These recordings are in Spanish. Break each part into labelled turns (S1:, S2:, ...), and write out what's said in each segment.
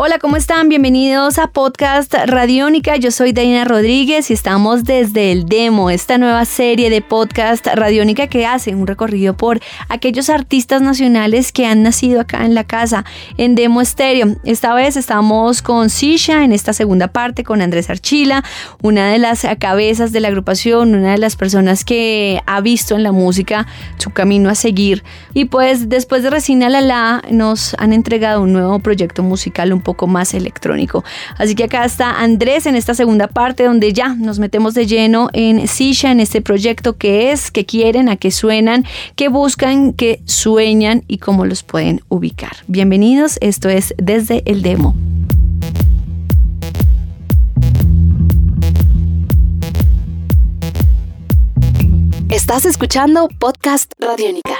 S1: Hola, ¿cómo están? Bienvenidos a Podcast Radiónica. Yo soy Daina Rodríguez y estamos desde el Demo, esta nueva serie de Podcast Radiónica que hace un recorrido por aquellos artistas nacionales que han nacido acá en la casa, en Demo Estéreo. Esta vez estamos con Sisha en esta segunda parte, con Andrés Archila, una de las cabezas de la agrupación, una de las personas que ha visto en la música su camino a seguir. Y pues después de Resina Lala nos han entregado un nuevo proyecto musical un poco más electrónico. Así que acá está Andrés en esta segunda parte donde ya nos metemos de lleno en Sisha, en este proyecto que es, que quieren, a qué suenan, qué buscan, qué sueñan y cómo los pueden ubicar. Bienvenidos, esto es desde el demo.
S2: Estás escuchando Podcast Radiónica.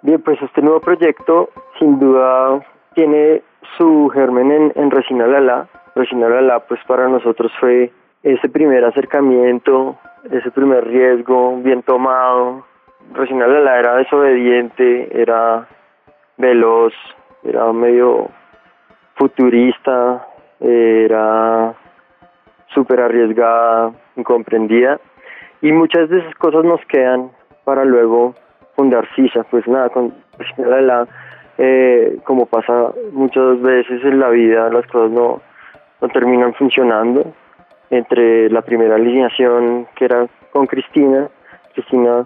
S3: Bien, pues este nuevo proyecto sin duda tiene su germen en, en Resina Lala. Resina Lala pues para nosotros fue ese primer acercamiento, ese primer riesgo bien tomado. Resina Lala era desobediente, era veloz, era medio futurista, era súper arriesgada, incomprendida y muchas de esas cosas nos quedan para luego fundar CISA, pues nada, con la, eh, como pasa muchas veces en la vida, las cosas no, no terminan funcionando. Entre la primera alineación que era con Cristina, Cristina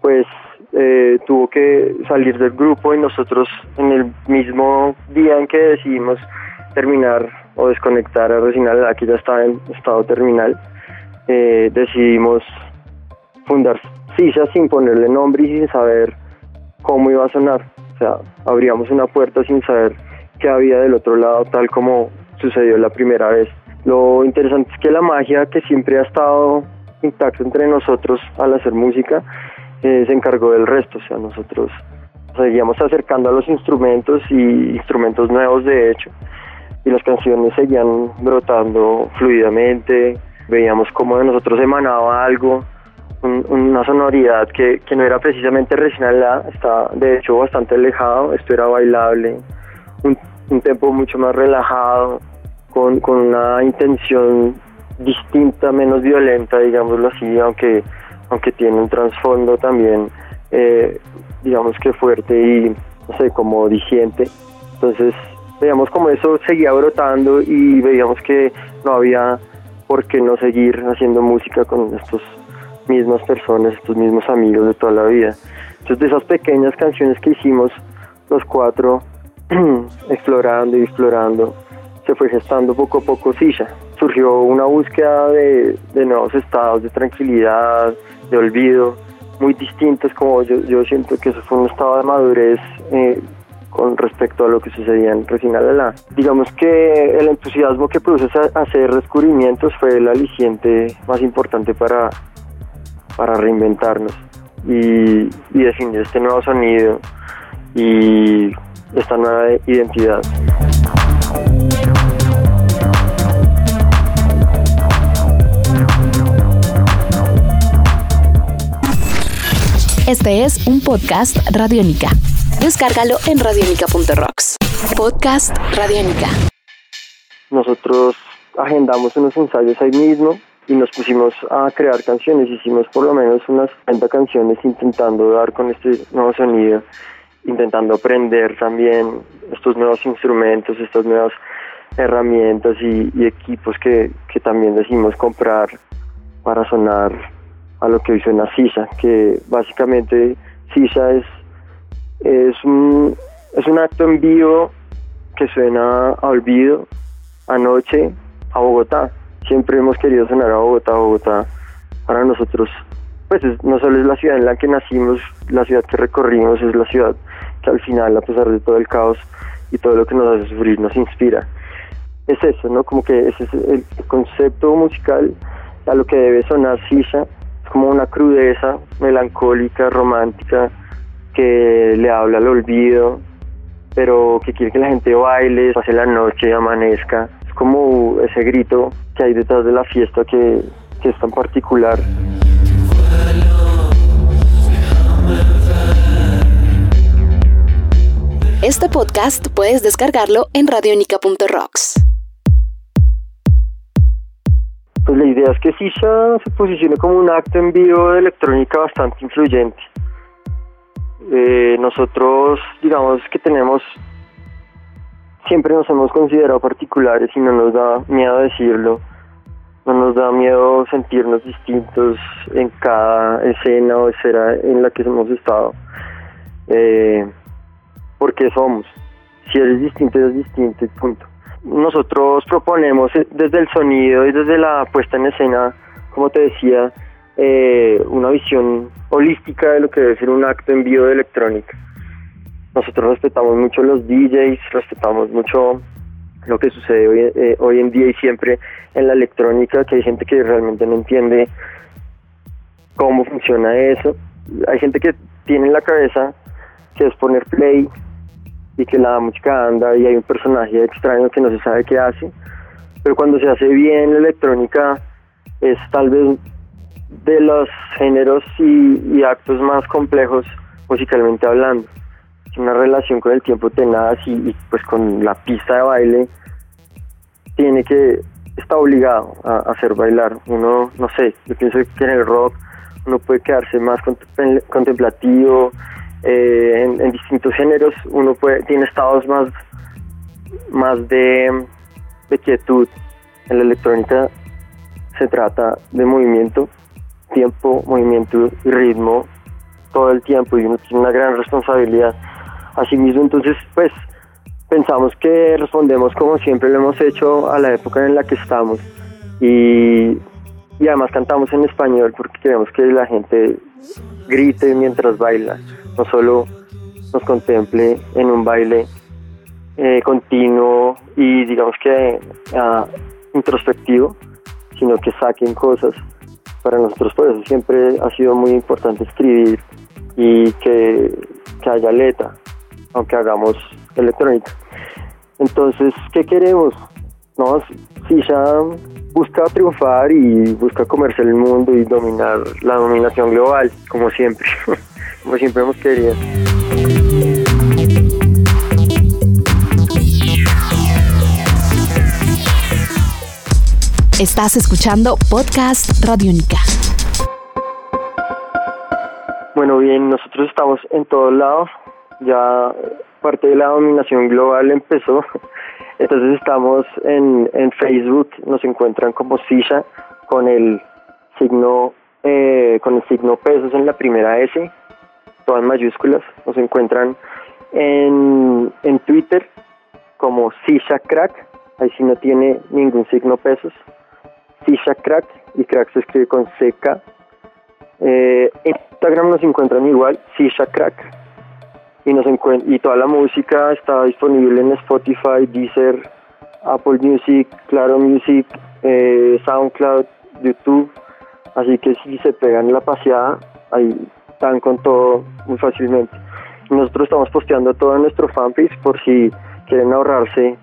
S3: pues eh, tuvo que salir del grupo y nosotros en el mismo día en que decidimos terminar o desconectar a Resinal, que ya estaba en estado terminal, eh, decidimos fundar CISA sin ponerle nombre y sin saber cómo iba a sonar. Sea, abríamos una puerta sin saber qué había del otro lado, tal como sucedió la primera vez. Lo interesante es que la magia que siempre ha estado intacta entre nosotros al hacer música eh, se encargó del resto. O sea, nosotros seguíamos acercando a los instrumentos y instrumentos nuevos de hecho y las canciones seguían brotando fluidamente, veíamos cómo de nosotros emanaba algo una sonoridad que, no era precisamente regional, está de hecho bastante alejado, esto era bailable, un, un tempo mucho más relajado, con, con, una intención distinta, menos violenta, digámoslo así, aunque, aunque tiene un trasfondo también, eh, digamos que fuerte y, no sé, como diciente. Entonces, veíamos como eso seguía brotando y veíamos que no había por qué no seguir haciendo música con estos mismas personas, estos mismos amigos de toda la vida. Entonces de esas pequeñas canciones que hicimos los cuatro, explorando y explorando, se fue gestando poco a poco Sisha. Surgió una búsqueda de, de nuevos estados de tranquilidad, de olvido, muy distintos, como yo, yo siento que eso fue un estado de madurez eh, con respecto a lo que sucedía en Resina la Digamos que el entusiasmo que produce hacer descubrimientos fue el aliciente más importante para, para reinventarnos y, y definir este nuevo sonido y esta nueva identidad.
S2: Este es un podcast Radiónica. Descárgalo en radionica.rocks. Podcast Radiónica.
S3: Nosotros agendamos unos ensayos ahí mismo y nos pusimos a crear canciones. Hicimos por lo menos unas 30 canciones intentando dar con este nuevo sonido, intentando aprender también estos nuevos instrumentos, estas nuevas herramientas y, equipos que, que, también decimos comprar para sonar a lo que hoy suena Sisa, que básicamente Sisa es, es, un, es un acto en vivo que suena a olvido, anoche, a Bogotá siempre hemos querido sonar a Bogotá. Bogotá para nosotros, pues no solo es la ciudad en la que nacimos, la ciudad que recorrimos, es la ciudad que al final, a pesar de todo el caos y todo lo que nos hace sufrir, nos inspira. Es eso, ¿no? Como que ese es el concepto musical a lo que debe sonar Sisa, es como una crudeza melancólica, romántica, que le habla al olvido, pero que quiere que la gente baile, pase la noche, amanezca. Es como ese grito que hay detrás de la fiesta que, que es tan particular.
S2: Este podcast puedes descargarlo en radionica.rocks.
S3: Pues la idea es que Sisha se posicione como un acto en vivo de electrónica bastante influyente. Eh, nosotros, digamos que tenemos, siempre nos hemos considerado particulares y no nos da miedo decirlo. No nos da miedo sentirnos distintos en cada escena o esfera en la que hemos estado. Eh, porque somos. Si eres distinto, eres distinto, punto. Nosotros proponemos eh, desde el sonido y desde la puesta en escena, como te decía, eh, una visión holística de lo que debe ser un acto en vivo de electrónica. Nosotros respetamos mucho los DJs, respetamos mucho lo que sucede hoy, eh, hoy en día y siempre en la electrónica, que hay gente que realmente no entiende cómo funciona eso. Hay gente que tiene en la cabeza que es poner play y que la música anda y hay un personaje extraño que no se sabe qué hace, pero cuando se hace bien la electrónica es tal vez de los géneros y, actos más complejos musicalmente hablando. Una relación con el tiempo tenaz y, pues con la pista de baile tiene que, está obligado a, hacer bailar. Uno, no sé, yo pienso que en el rock uno puede quedarse más contemplativo, eh, en, distintos géneros uno puede, tiene estados más, más de, de quietud. En la electrónica se trata de movimiento, tiempo, movimiento y ritmo todo el tiempo y uno tiene una gran responsabilidad. Asimismo, entonces, pues pensamos que respondemos como siempre lo hemos hecho a la época en la que estamos y, y además cantamos en español porque queremos que la gente grite mientras baila no solo nos contemple en un baile eh, continuo y digamos que ah, introspectivo, sino que saquen cosas. Para nosotros por eso siempre ha sido muy importante escribir y que haya letra, aunque hagamos electrónica. Entonces, ¿qué queremos? No, si ya busca triunfar y busca comerse el mundo y dominar la dominación global, como siempre. como siempre hemos querido.
S2: Estás escuchando Podcast Radiónica.
S3: Bueno, bien, nosotros estamos en todos lados. Ya parte de la dominación global empezó. Entonces estamos en, en Facebook, nos encuentran como Sisha con el signo eh, con el signo pesos en la primera S todas mayúsculas. Nos encuentran en, en Twitter como Sisha Crack, ahí sí no tiene ningún signo pesos. Sisha Crack, y crack se escribe con CK. Eh, Instagram nos encuentran igual, Sisha Crack. Y, nos y toda la música está disponible en Spotify, Deezer, Apple Music, Claro Music, eh, SoundCloud, YouTube. Así que si se pegan la paseada, ahí están con todo muy fácilmente. Nosotros estamos posteando todo en nuestro fanpage por si quieren ahorrarse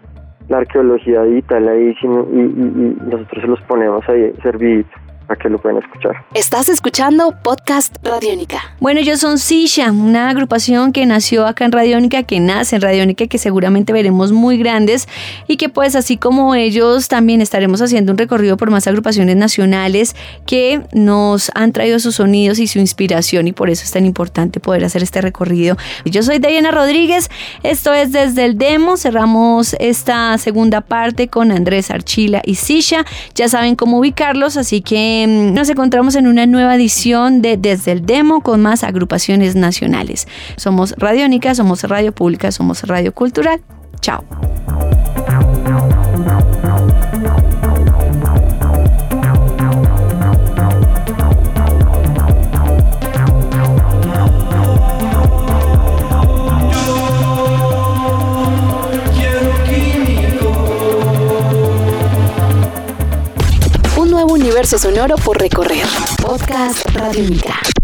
S3: la arqueología digital ahí y, y nosotros se los ponemos ahí servido para que lo puedan escuchar.
S2: Estás escuchando Podcast Radiónica.
S1: Bueno, ellos son Sisha, una agrupación que nació acá en Radiónica, que nace en Radiónica, que seguramente veremos muy grandes y que pues así como ellos también estaremos haciendo un recorrido por más agrupaciones nacionales que nos han traído sus sonidos y su inspiración y por eso es tan importante poder hacer este recorrido. Yo soy Diana Rodríguez, esto es desde el demo, cerramos esta segunda parte con Andrés Archila y Sisha, ya saben cómo ubicarlos, así que Em, nos encontramos en una nueva edición de Desde el Demo con más agrupaciones nacionales. Somos Radiónica, somos Radio Pública, somos Radio Cultural. Chao.
S2: Sonoro por recorrer. Podcast Radio Mica.